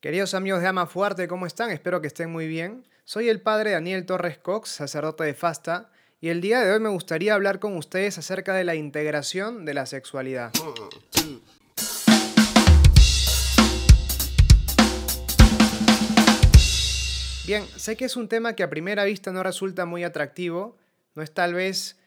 Queridos amigos de Ama Fuerte, ¿cómo están? Espero que estén muy bien. Soy el padre Daniel Torres Cox, sacerdote de Fasta, y el día de hoy me gustaría hablar con ustedes acerca de la integración de la sexualidad. Bien, sé que es un tema que a primera vista no resulta muy atractivo, no es tal vez,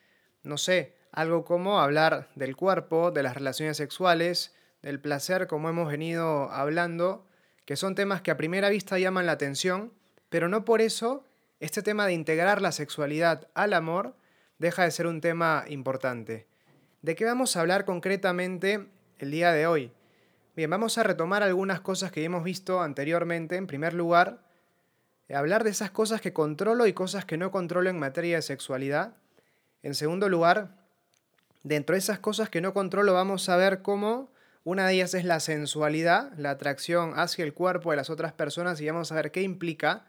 no sé, algo como hablar del cuerpo, de las relaciones sexuales, del placer como hemos venido hablando, que son temas que a primera vista llaman la atención, pero no por eso este tema de integrar la sexualidad al amor deja de ser un tema importante. ¿De qué vamos a hablar concretamente el día de hoy? Bien, vamos a retomar algunas cosas que hemos visto anteriormente. En primer lugar, hablar de esas cosas que controlo y cosas que no controlo en materia de sexualidad. En segundo lugar, dentro de esas cosas que no controlo vamos a ver cómo una de ellas es la sensualidad, la atracción hacia el cuerpo de las otras personas y vamos a ver qué implica.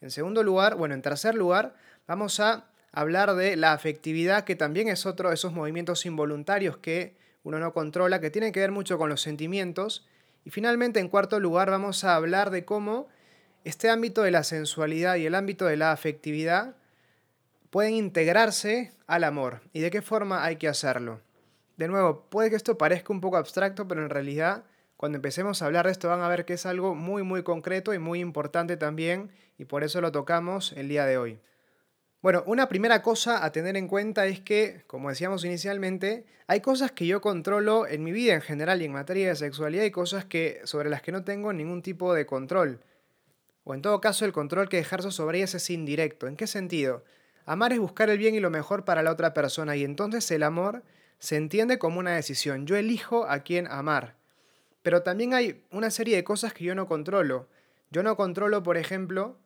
En segundo lugar, bueno, en tercer lugar, vamos a hablar de la afectividad, que también es otro de esos movimientos involuntarios que uno no controla, que tiene que ver mucho con los sentimientos. Y finalmente, en cuarto lugar, vamos a hablar de cómo este ámbito de la sensualidad y el ámbito de la afectividad pueden integrarse al amor y de qué forma hay que hacerlo. De nuevo, puede que esto parezca un poco abstracto, pero en realidad cuando empecemos a hablar de esto van a ver que es algo muy muy concreto y muy importante también y por eso lo tocamos el día de hoy. Bueno, una primera cosa a tener en cuenta es que, como decíamos inicialmente, hay cosas que yo controlo en mi vida en general y en materia de sexualidad y cosas que, sobre las que no tengo ningún tipo de control. O en todo caso el control que ejerzo sobre ellas es indirecto. ¿En qué sentido? Amar es buscar el bien y lo mejor para la otra persona y entonces el amor se entiende como una decisión. Yo elijo a quién amar. Pero también hay una serie de cosas que yo no controlo. Yo no controlo, por ejemplo,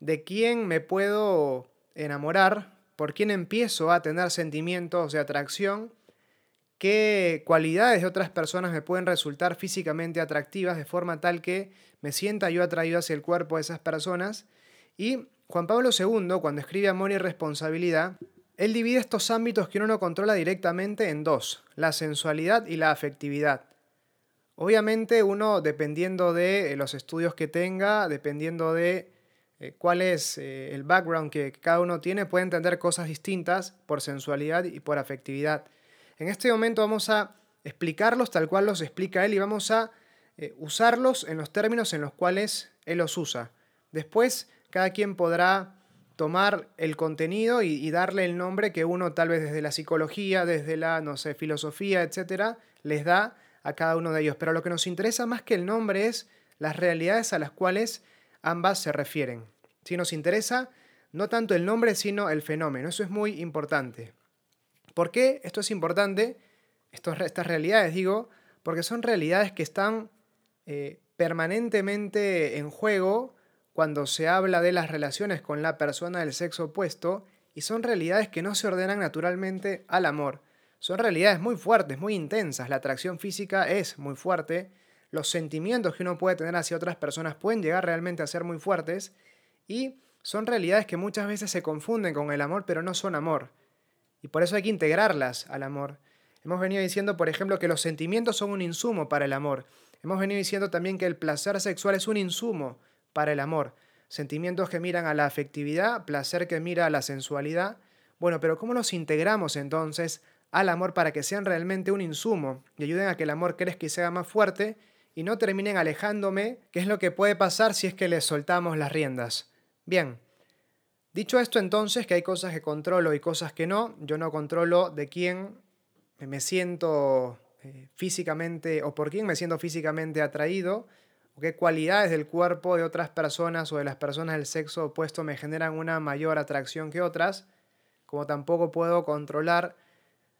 de quién me puedo enamorar, por quién empiezo a tener sentimientos de atracción, qué cualidades de otras personas me pueden resultar físicamente atractivas de forma tal que me sienta yo atraído hacia el cuerpo de esas personas. Y Juan Pablo II, cuando escribe Amor y Responsabilidad, él divide estos ámbitos que uno no controla directamente en dos, la sensualidad y la afectividad. Obviamente uno, dependiendo de eh, los estudios que tenga, dependiendo de eh, cuál es eh, el background que cada uno tiene, puede entender cosas distintas por sensualidad y por afectividad. En este momento vamos a explicarlos tal cual los explica él y vamos a usarlos en los términos en los cuales él los usa. Después, cada quien podrá tomar el contenido y, darle el nombre que uno tal vez desde la psicología, desde la, no sé, filosofía, etcétera, les da a cada uno de ellos. Pero lo que nos interesa más que el nombre es las realidades a las cuales ambas se refieren. Si nos interesa no tanto el nombre, sino el fenómeno. Eso es muy importante. ¿Por qué esto es importante? estas realidades, digo, porque son realidades que están eh, permanentemente en juego cuando se habla de las relaciones con la persona del sexo opuesto y son realidades que no se ordenan naturalmente al amor. Son realidades muy fuertes, muy intensas. La atracción física es muy fuerte. Los sentimientos que uno puede tener hacia otras personas pueden llegar realmente a ser muy fuertes. Y son realidades que muchas veces se confunden con el amor, pero no son amor. Y por eso hay que integrarlas al amor. Hemos venido diciendo, por ejemplo, que los sentimientos son un insumo para el amor. Hemos venido diciendo también que el placer sexual es un insumo para el amor. Sentimientos que miran a la afectividad, placer que mira a la sensualidad. Bueno, pero ¿cómo los integramos entonces al amor para que sean realmente un insumo y ayuden a que el amor crezca y sea más fuerte y no terminen alejándome, que es lo que puede pasar si es que les soltamos las riendas? Bien, dicho esto entonces que hay cosas que controlo y cosas que no, yo no controlo de quién me siento eh, físicamente o por quién me siento físicamente atraído, qué cualidades del cuerpo de otras personas o de las personas del sexo opuesto me generan una mayor atracción que otras, como tampoco puedo controlar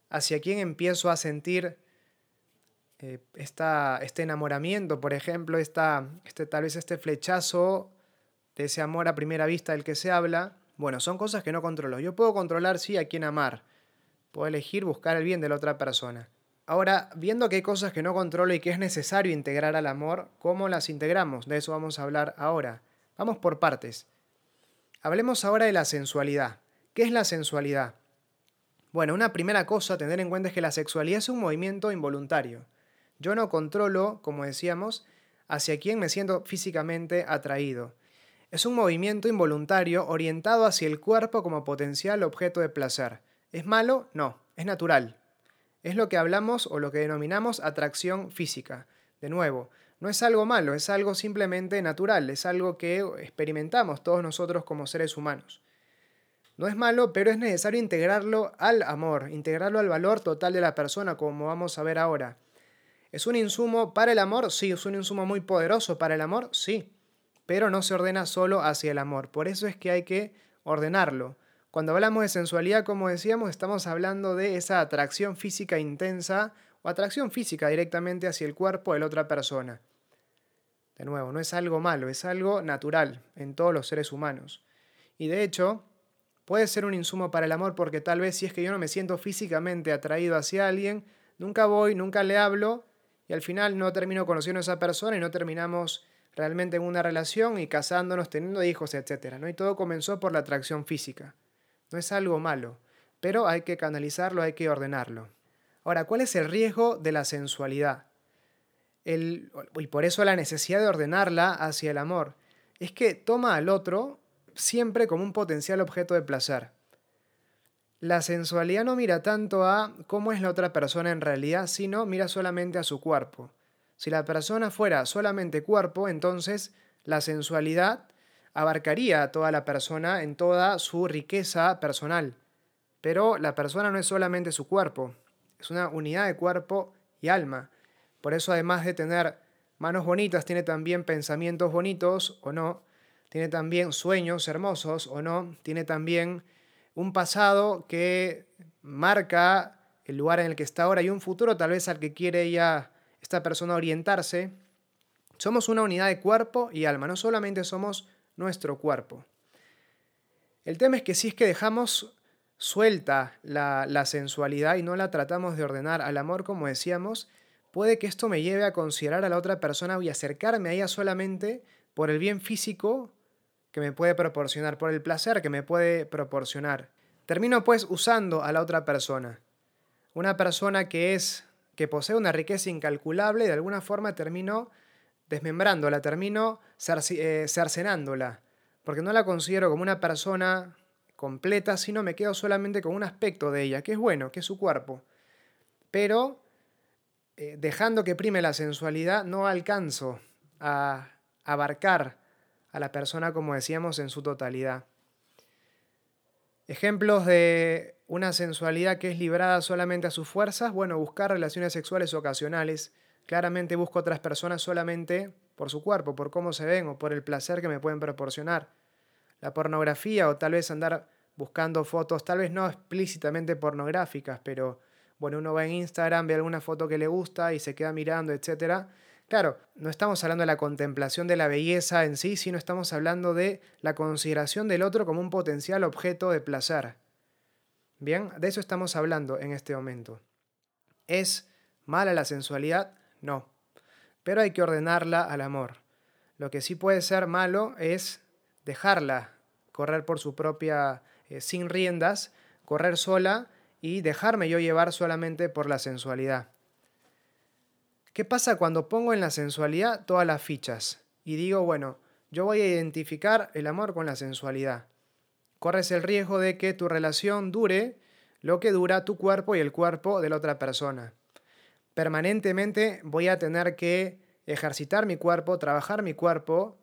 hacia quién empiezo a sentir eh, este enamoramiento, por ejemplo, esta, este, tal vez este flechazo de ese amor a primera vista del que se habla. Bueno, son cosas que no controlo. Yo puedo controlar, sí, a quién amar. Puedo elegir buscar el bien de la otra persona. Ahora, viendo que hay cosas que no controlo y que es necesario integrar al amor, ¿cómo las integramos? De eso vamos a hablar ahora. Vamos por partes. Hablemos ahora de la sensualidad. ¿Qué es la sensualidad? Bueno, una primera cosa a tener en cuenta es que la sexualidad es un movimiento involuntario. Yo no controlo, como decíamos, hacia quien me siento físicamente atraído. Es un movimiento involuntario orientado hacia el cuerpo como potencial objeto de placer. ¿Es malo? No, es natural. Es lo que hablamos o lo que denominamos atracción física. De nuevo, no es algo malo, es algo simplemente natural, es algo que experimentamos todos nosotros como seres humanos. No es malo, pero es necesario integrarlo al amor, integrarlo al valor total de la persona, como vamos a ver ahora. ¿Es un insumo para el amor? Sí, es un insumo muy poderoso para el amor, sí pero no se ordena solo hacia el amor. Por eso es que hay que ordenarlo. Cuando hablamos de sensualidad, como decíamos, estamos hablando de esa atracción física intensa o atracción física directamente hacia el cuerpo de la otra persona. De nuevo, no es algo malo, es algo natural en todos los seres humanos. Y de hecho, puede ser un insumo para el amor porque tal vez si es que yo no me siento físicamente atraído hacia alguien, nunca voy, nunca le hablo y al final no termino conociendo a esa persona y no terminamos realmente en una relación y casándonos, teniendo hijos, etc. ¿no? Y todo comenzó por la atracción física. No es algo malo, pero hay que canalizarlo, hay que ordenarlo. Ahora, ¿cuál es el riesgo de la sensualidad? El, y por eso la necesidad de ordenarla hacia el amor. Es que toma al otro siempre como un potencial objeto de placer. La sensualidad no mira tanto a cómo es la otra persona en realidad, sino mira solamente a su cuerpo. Si la persona fuera solamente cuerpo, entonces la sensualidad abarcaría a toda la persona en toda su riqueza personal. Pero la persona no es solamente su cuerpo, es una unidad de cuerpo y alma. Por eso además de tener manos bonitas, tiene también pensamientos bonitos o no, tiene también sueños hermosos o no, tiene también un pasado que marca el lugar en el que está ahora y un futuro tal vez al que quiere ya esta persona orientarse, somos una unidad de cuerpo y alma, no solamente somos nuestro cuerpo. El tema es que si es que dejamos suelta la, sensualidad y no la tratamos de ordenar al amor, como decíamos, puede que esto me lleve a considerar a la otra persona y acercarme a ella solamente por el bien físico que me puede proporcionar, por el placer que me puede proporcionar. Termino pues usando a la otra persona. Una persona que es que posee una riqueza incalculable de alguna forma termino desmembrándola, termino eh, cercenándola, porque no la considero como una persona completa, sino me quedo solamente con un aspecto de ella, que es bueno, que es su cuerpo. Pero eh, dejando que prime la sensualidad, no alcanzo a abarcar a la persona, como decíamos, en su totalidad. Ejemplos de una sensualidad que es librada solamente a sus fuerzas, bueno, buscar relaciones sexuales ocasionales. Claramente busco otras personas solamente por su cuerpo, por cómo se ven o por el placer que me pueden proporcionar. La pornografía o tal vez andar buscando fotos, tal vez no explícitamente pornográficas, pero bueno, uno va en Instagram, ve alguna foto que le gusta y se queda mirando, etc. Claro, no estamos hablando de la contemplación de la belleza en sí, sino estamos hablando de la consideración del otro como un potencial objeto de placer. Bien, de eso estamos hablando en este momento. ¿Es mala la sensualidad? No. Pero hay que ordenarla al amor. Lo que sí puede ser malo es dejarla correr por su propia, eh, sin riendas, correr sola y dejarme yo llevar solamente por la sensualidad. ¿Qué pasa cuando pongo en la sensualidad todas las fichas? Y digo, bueno, yo voy a identificar el amor con la sensualidad corres el riesgo de que tu relación dure lo que dura tu cuerpo y el cuerpo de la otra persona. Permanentemente voy a tener que ejercitar mi cuerpo, trabajar mi cuerpo,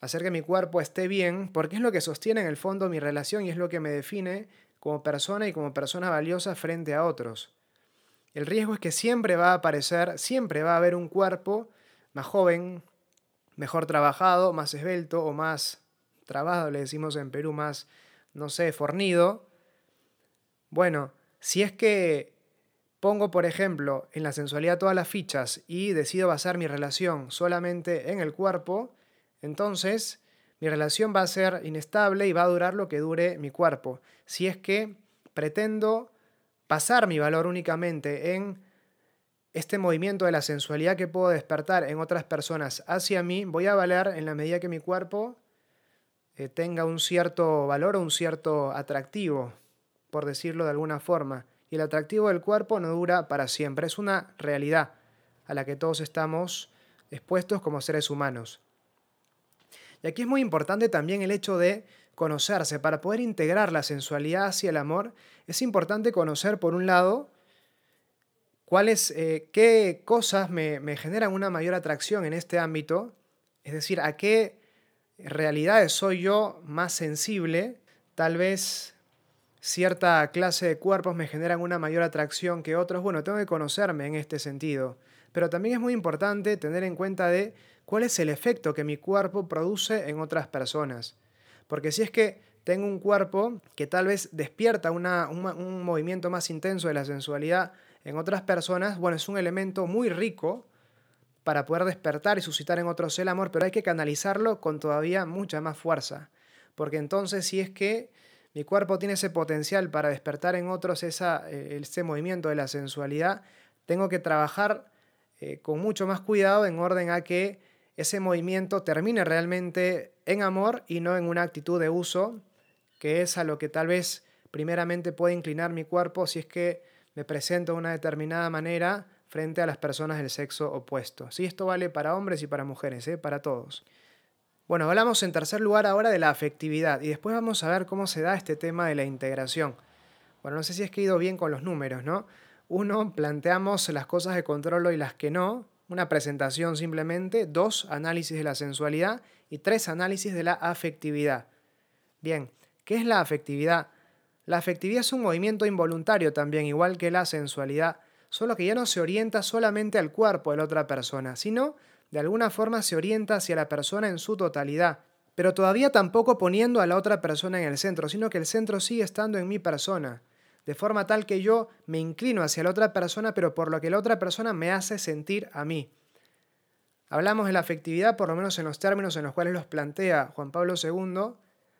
hacer que mi cuerpo esté bien, porque es lo que sostiene en el fondo mi relación y es lo que me define como persona y como persona valiosa frente a otros. El riesgo es que siempre va a aparecer, siempre va a haber un cuerpo más joven, mejor trabajado, más esbelto o más trabado, le decimos en Perú, más no sé, fornido, bueno, si es que pongo, por ejemplo, en la sensualidad todas las fichas y decido basar mi relación solamente en el cuerpo, entonces mi relación va a ser inestable y va a durar lo que dure mi cuerpo. Si es que pretendo pasar mi valor únicamente en este movimiento de la sensualidad que puedo despertar en otras personas hacia mí, voy a valer en la medida que mi cuerpo eh, tenga un cierto valor o un cierto atractivo, por decirlo de alguna forma. Y el atractivo del cuerpo no dura para siempre, es una realidad a la que todos estamos expuestos como seres humanos. Y aquí es muy importante también el hecho de conocerse. Para poder integrar la sensualidad hacia el amor, es importante conocer, por un lado, cuáles, eh, qué cosas me, me generan una mayor atracción en este ámbito, es decir, a qué realidades soy yo más sensible, tal vez cierta clase de cuerpos me generan una mayor atracción que otros. Bueno, tengo que conocerme en este sentido. Pero también es muy importante tener en cuenta de cuál es el efecto que mi cuerpo produce en otras personas. Porque si es que tengo un cuerpo que tal vez despierta un, movimiento más intenso de la sensualidad en otras personas, bueno, es un elemento muy rico para poder despertar y suscitar en otros el amor, pero hay que canalizarlo con todavía mucha más fuerza. Porque entonces si es que mi cuerpo tiene ese potencial para despertar en otros eh, ese movimiento de la sensualidad, tengo que trabajar eh, con mucho más cuidado en orden a que ese movimiento termine realmente en amor y no en una actitud de uso, que es a lo que tal vez primeramente puede inclinar mi cuerpo si es que me presento de una determinada manera frente a las personas del sexo opuesto. Sí, esto vale para hombres y para mujeres, ¿eh? para todos. Bueno, hablamos en tercer lugar ahora de la afectividad y después vamos a ver cómo se da este tema de la integración. Bueno, no sé si es que he ido bien con los números, ¿no? Uno, planteamos las cosas de controlo y las que no, una presentación simplemente, dos, análisis de la sensualidad y tres, análisis de la afectividad. Bien, ¿qué es la afectividad? La afectividad es un movimiento involuntario también, igual que la sensualidad solo que ya no se orienta solamente al cuerpo de la otra persona, sino de alguna forma se orienta hacia la persona en su totalidad, pero todavía tampoco poniendo a la otra persona en el centro, sino que el centro sigue estando en mi persona, de forma tal que yo me inclino hacia la otra persona, pero por lo que la otra persona me hace sentir a mí. Hablamos de la afectividad, por lo menos en los términos en los cuales los plantea Juan Pablo II,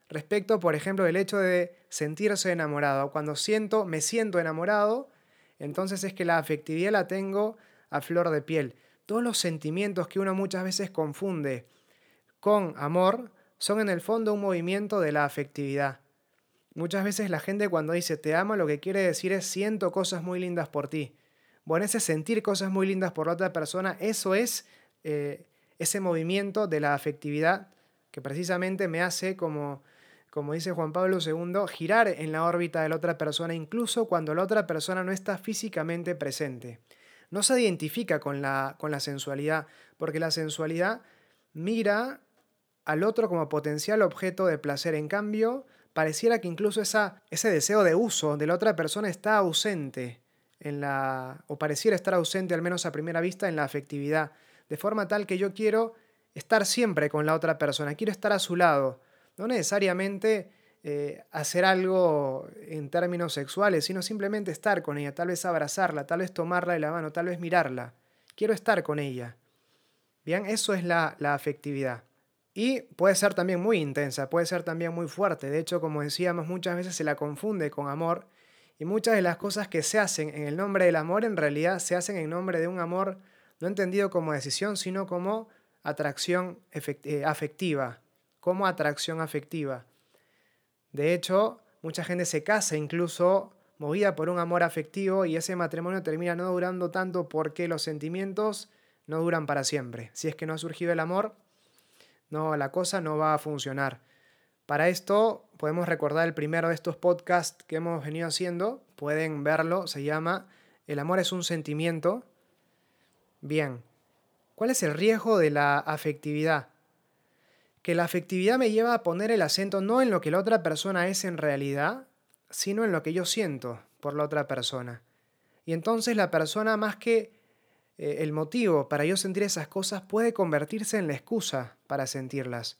respecto, por ejemplo, del hecho de sentirse enamorado. Cuando siento, me siento enamorado, entonces es que la afectividad la tengo a flor de piel. Todos los sentimientos que uno muchas veces confunde con amor son en el fondo un movimiento de la afectividad. Muchas veces la gente cuando dice te amo lo que quiere decir es siento cosas muy lindas por ti. Bueno, ese sentir cosas muy lindas por la otra persona, eso es eh, ese movimiento de la afectividad que precisamente me hace como como dice Juan Pablo II, girar en la órbita de la otra persona incluso cuando la otra persona no está físicamente presente. No se identifica con la, con la sensualidad, porque la sensualidad mira al otro como potencial objeto de placer. En cambio, pareciera que incluso esa, ese deseo de uso de la otra persona está ausente en la, o pareciera estar ausente al menos a primera vista en la afectividad, de forma tal que yo quiero estar siempre con la otra persona, quiero estar a su lado, no necesariamente eh, hacer algo en términos sexuales, sino simplemente estar con ella, tal vez abrazarla, tal vez tomarla de la mano, tal vez mirarla. Quiero estar con ella. Bien, eso es la, afectividad. Y puede ser también muy intensa, puede ser también muy fuerte. De hecho, como decíamos, muchas veces se la confunde con amor. Y muchas de las cosas que se hacen en el nombre del amor en realidad se hacen en nombre de un amor no entendido como decisión, sino como atracción eh, afectiva, como atracción afectiva. De hecho, mucha gente se casa incluso movida por un amor afectivo y ese matrimonio termina no durando tanto porque los sentimientos no duran para siempre. Si es que no ha surgido el amor, no, la cosa no va a funcionar. Para esto podemos recordar el primero de estos podcasts que hemos venido haciendo, pueden verlo, se llama El amor es un sentimiento. Bien, ¿cuál es el riesgo de la afectividad? Que la afectividad me lleva a poner el acento no en lo que la otra persona es en realidad, sino en lo que yo siento por la otra persona. Y entonces la persona más que eh, el motivo para yo sentir esas cosas puede convertirse en la excusa para sentirlas.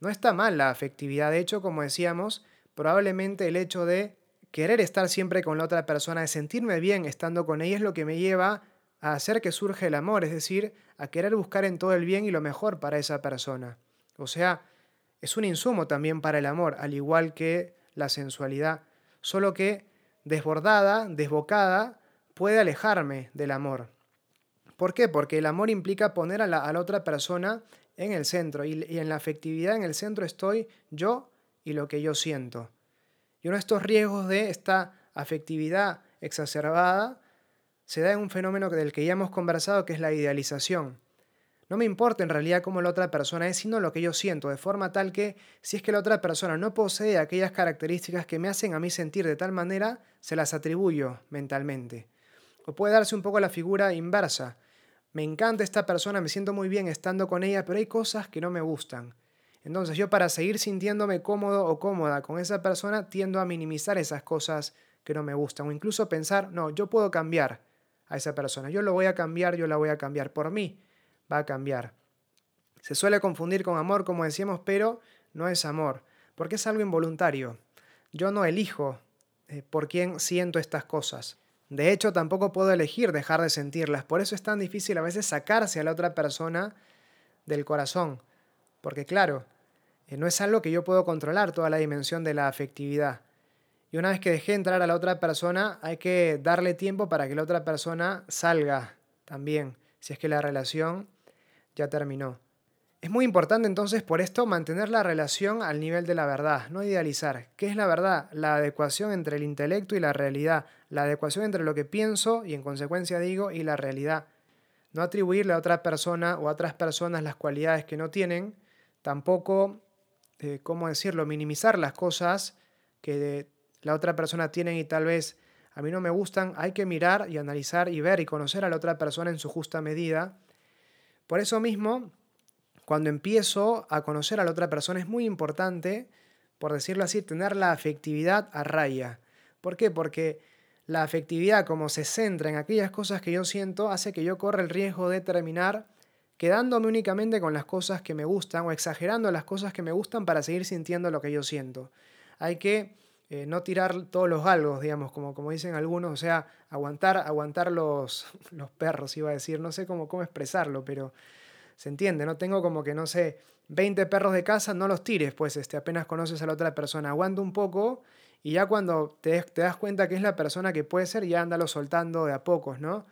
No está mal la afectividad, de hecho, como decíamos, probablemente el hecho de querer estar siempre con la otra persona, de sentirme bien estando con ella es lo que me lleva a hacer que surja el amor, es decir, a querer buscar en todo el bien y lo mejor para esa persona. O sea, es un insumo también para el amor, al igual que la sensualidad, solo que desbordada, desbocada, puede alejarme del amor. ¿Por qué? Porque el amor implica poner a la, otra persona en el centro y, y en la afectividad en el centro estoy yo y lo que yo siento. Y uno de estos riesgos de esta afectividad exacerbada se da en un fenómeno del que ya hemos conversado, que es la idealización. No me importa en realidad cómo la otra persona es, sino lo que yo siento, de forma tal que si es que la otra persona no posee aquellas características que me hacen a mí sentir de tal manera, se las atribuyo mentalmente. O puede darse un poco la figura inversa. Me encanta esta persona, me siento muy bien estando con ella, pero hay cosas que no me gustan. Entonces yo para seguir sintiéndome cómodo o cómoda con esa persona tiendo a minimizar esas cosas que no me gustan o incluso pensar, no, yo puedo cambiar a esa persona, yo lo voy a cambiar, yo la voy a cambiar, por mí va a cambiar. Se suele confundir con amor, como decíamos, pero no es amor, porque es algo involuntario. Yo no elijo eh, por quién siento estas cosas. De hecho, tampoco puedo elegir dejar de sentirlas. Por eso es tan difícil a veces sacarse a la otra persona del corazón. Porque claro, eh, no es algo que yo puedo controlar toda la dimensión de la afectividad. Y una vez que dejé entrar a la otra persona, hay que darle tiempo para que la otra persona salga también, si es que la relación ya terminó. Es muy importante entonces por esto mantener la relación al nivel de la verdad, no idealizar. ¿Qué es la verdad? La adecuación entre el intelecto y la realidad, la adecuación entre lo que pienso y en consecuencia digo y la realidad. No atribuirle a otra persona o a otras personas las cualidades que no tienen, tampoco, eh, ¿cómo decirlo?, minimizar las cosas que la otra persona tiene y tal vez a mí no me gustan. Hay que mirar y analizar y ver y conocer a la otra persona en su justa medida. Por eso mismo, cuando empiezo a conocer a la otra persona es muy importante, por decirlo así, tener la afectividad a raya. ¿Por qué? Porque la afectividad, como se centra en aquellas cosas que yo siento, hace que yo corra el riesgo de terminar quedándome únicamente con las cosas que me gustan o exagerando las cosas que me gustan para seguir sintiendo lo que yo siento. Hay que eh, no tirar todos los galgos, digamos, como, como dicen algunos, o sea, aguantar, aguantar los, los perros, iba a decir, no sé cómo, cómo expresarlo, pero se entiende, ¿no? Tengo como que, no sé, 20 perros de casa, no los tires, pues este, apenas conoces a la otra persona, aguanta un poco y ya cuando te, te das cuenta que es la persona que puede ser, ya ándalo soltando de a pocos, ¿no?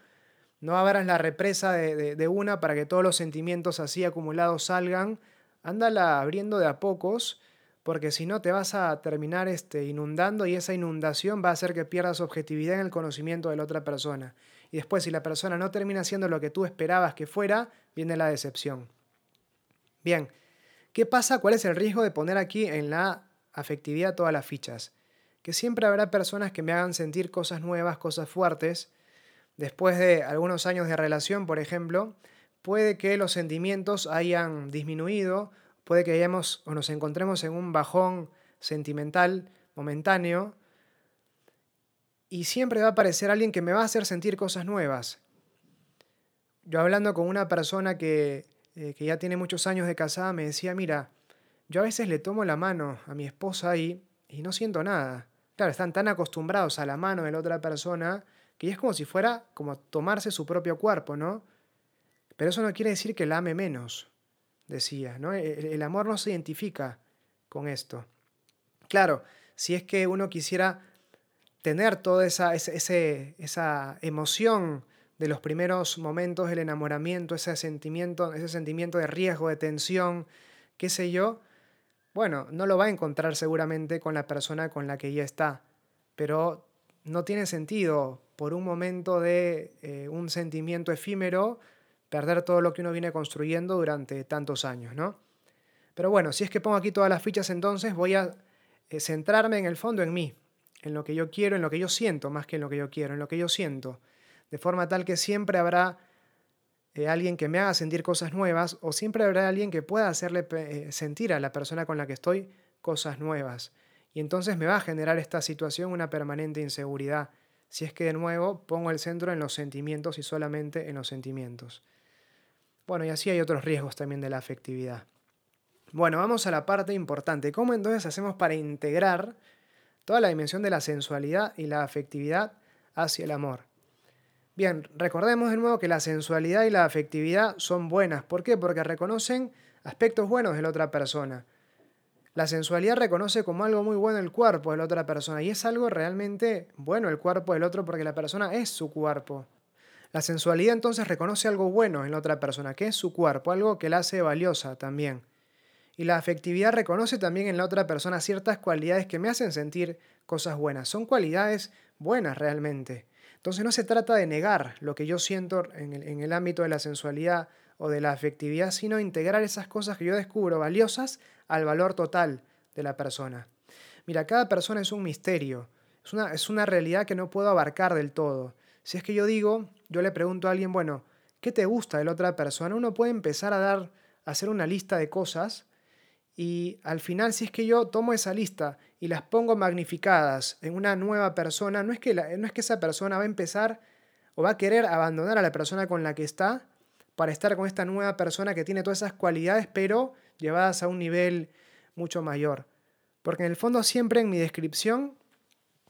No abras la represa de, de, una para que todos los sentimientos así acumulados salgan, ándala abriendo de a pocos, porque si no te vas a terminar este, inundando y esa inundación va a hacer que pierdas objetividad en el conocimiento de la otra persona. Y después, si la persona no termina siendo lo que tú esperabas que fuera, viene la decepción. Bien, ¿qué pasa? ¿Cuál es el riesgo de poner aquí en la afectividad todas las fichas? Que siempre habrá personas que me hagan sentir cosas nuevas, cosas fuertes. Después de algunos años de relación, por ejemplo, puede que los sentimientos hayan disminuido, puede que hayamos o nos encontremos en un bajón sentimental momentáneo, y siempre va a aparecer alguien que me va a hacer sentir cosas nuevas. Yo hablando con una persona que, eh, que ya tiene muchos años de casada, me decía, mira, yo a veces le tomo la mano a mi esposa y, y no siento nada. Claro, están tan acostumbrados a la mano de la otra persona que es como si fuera como tomarse su propio cuerpo, ¿no? Pero eso no quiere decir que la ame menos, decía, ¿no? E, el amor no se identifica con esto. Claro, si es que uno quisiera tener toda esa, esa emoción de los primeros momentos del enamoramiento, ese sentimiento, ese sentimiento de riesgo, de tensión, qué sé yo, bueno, no lo va a encontrar seguramente con la persona con la que ya está, pero no tiene sentido por un momento de eh, un sentimiento efímero perder todo lo que uno viene construyendo durante tantos años, ¿no? Pero bueno, si es que pongo aquí todas las fichas entonces, voy a eh, centrarme en el fondo en mí, en lo que yo quiero, en lo que yo siento, más que en lo que yo quiero, en lo que yo siento, de forma tal que siempre habrá eh, alguien que me haga sentir cosas nuevas o siempre habrá alguien que pueda hacerle eh, sentir a la persona con la que estoy cosas nuevas. Y entonces me va a generar esta situación una permanente inseguridad, si es que de nuevo pongo el centro en los sentimientos y solamente en los sentimientos. Bueno, y así hay otros riesgos también de la afectividad. Bueno, vamos a la parte importante. ¿Cómo entonces hacemos para integrar toda la dimensión de la sensualidad y la afectividad hacia el amor. Bien, recordemos de nuevo que la sensualidad y la afectividad son buenas. ¿Por qué? Porque reconocen aspectos buenos de la otra persona. La sensualidad reconoce como algo muy bueno el cuerpo de la otra persona y es algo realmente bueno el cuerpo del otro porque la persona es su cuerpo. La sensualidad entonces reconoce algo bueno en la otra persona, que es su cuerpo, algo que la hace valiosa también. Y la afectividad reconoce también en la otra persona ciertas cualidades que me hacen sentir cosas buenas. Son cualidades buenas realmente. Entonces no se trata de negar lo que yo siento en el, ámbito de la sensualidad o de la afectividad, sino integrar esas cosas que yo descubro valiosas al valor total de la persona. Mira, cada persona es un misterio, es una, es una realidad que no puedo abarcar del todo. Si es que yo digo, yo le pregunto a alguien, bueno, ¿qué te gusta de la otra persona? Uno puede empezar a dar, a hacer una lista de cosas y al final si es que yo tomo esa lista y las pongo magnificadas en una nueva persona, no es que, no es que esa persona va a empezar o va a querer abandonar a la persona con la que está para estar con esta nueva persona que tiene todas esas cualidades, pero llevadas a un nivel mucho mayor. Porque en el fondo siempre en mi descripción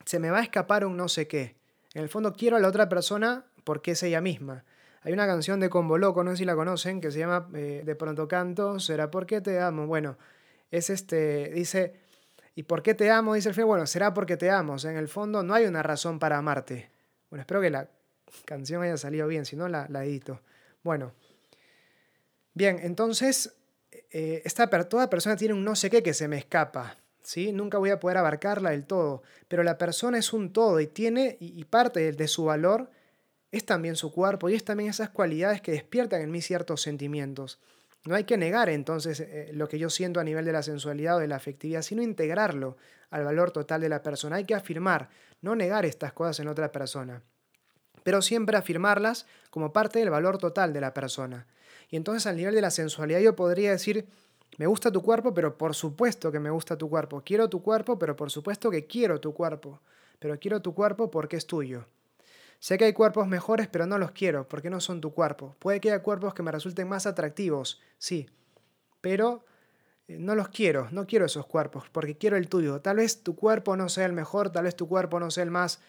se me va a escapar un no sé qué. En el fondo quiero a la otra persona porque es ella misma. Hay una canción de Combo Loco, no sé si la conocen, que se llama eh, De pronto canto, será porque te amo. Bueno, es este, dice, ¿y por qué te amo? Dice el fin, bueno, será porque te amo. En el fondo no hay una razón para amarte. Bueno, espero que la canción haya salido bien, si no la, la edito. Bueno, bien, entonces, eh, esta, toda persona tiene un no sé qué que se me escapa. ¿Sí? Nunca voy a poder abarcarla del todo, pero la persona es un todo y tiene y parte de su valor es también su cuerpo y es también esas cualidades que despiertan en mí ciertos sentimientos. No hay que negar entonces eh, lo que yo siento a nivel de la sensualidad o de la afectividad, sino integrarlo al valor total de la persona. Hay que afirmar, no negar estas cosas en otra persona, pero siempre afirmarlas como parte del valor total de la persona. Y entonces al nivel de la sensualidad yo podría decir, me gusta tu cuerpo, pero por supuesto que me gusta tu cuerpo. Quiero tu cuerpo, pero por supuesto que quiero tu cuerpo. Pero quiero tu cuerpo porque es tuyo. Sé que hay cuerpos mejores, pero no los quiero, porque no son tu cuerpo. Puede que haya cuerpos que me resulten más atractivos, sí, pero eh, no los quiero, no quiero esos cuerpos, porque quiero el tuyo. Tal vez tu cuerpo no sea el mejor, tal vez tu cuerpo no sea el más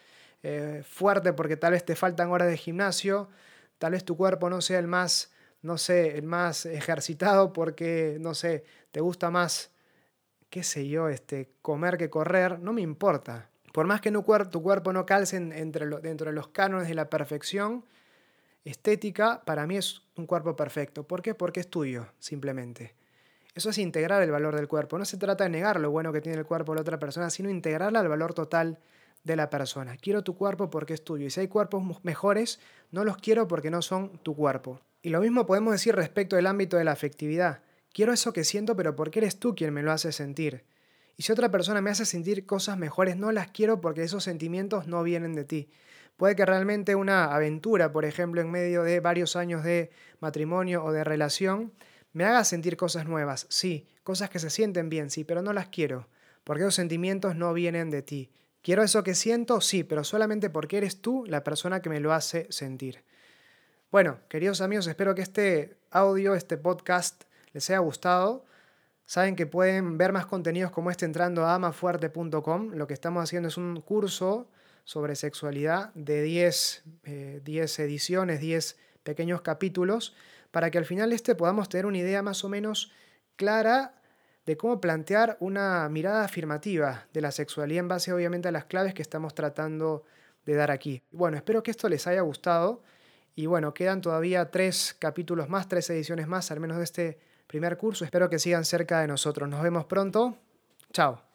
eh, fuerte, porque tal vez te faltan horas de gimnasio, tal vez tu cuerpo no sea el más, no sé, el más ejercitado, porque, no sé, te gusta más, qué sé yo, este, comer que correr, no me importa. Por más que tu cuerpo no calce entre dentro de los cánones de la perfección estética, para mí es un cuerpo perfecto. ¿Por qué? Porque es tuyo, simplemente. Eso es integrar el valor del cuerpo. No se trata de negar lo bueno que tiene el cuerpo de la otra persona, sino integrarla al valor total de la persona. Quiero tu cuerpo porque es tuyo. Y si hay cuerpos mejores, no los quiero porque no son tu cuerpo. Y lo mismo podemos decir respecto del ámbito de la afectividad. Quiero eso que siento, pero porque eres tú quien me lo hace sentir. Y si otra persona me hace sentir cosas mejores, no las quiero porque esos sentimientos no vienen de ti. Puede que realmente una aventura, por ejemplo, en medio de varios años de matrimonio o de relación, me haga sentir cosas nuevas, sí, cosas que se sienten bien, sí, pero no las quiero, porque esos sentimientos no vienen de ti. Quiero eso que siento, sí, pero solamente porque eres tú la persona que me lo hace sentir. Bueno, queridos amigos, espero que este audio, este podcast les haya gustado. Saben que pueden ver más contenidos como este entrando a amafuerte.com. Lo que estamos haciendo es un curso sobre sexualidad de 10, 10 eh, ediciones, 10 pequeños capítulos, para que al final este podamos tener una idea más o menos clara de cómo plantear una mirada afirmativa de la sexualidad en base obviamente a las claves que estamos tratando de dar aquí. Bueno, espero que esto les haya gustado y bueno, quedan todavía tres capítulos más, tres ediciones más, al menos de este primer curso. Espero que sigan cerca de nosotros. Nos vemos pronto. Chao.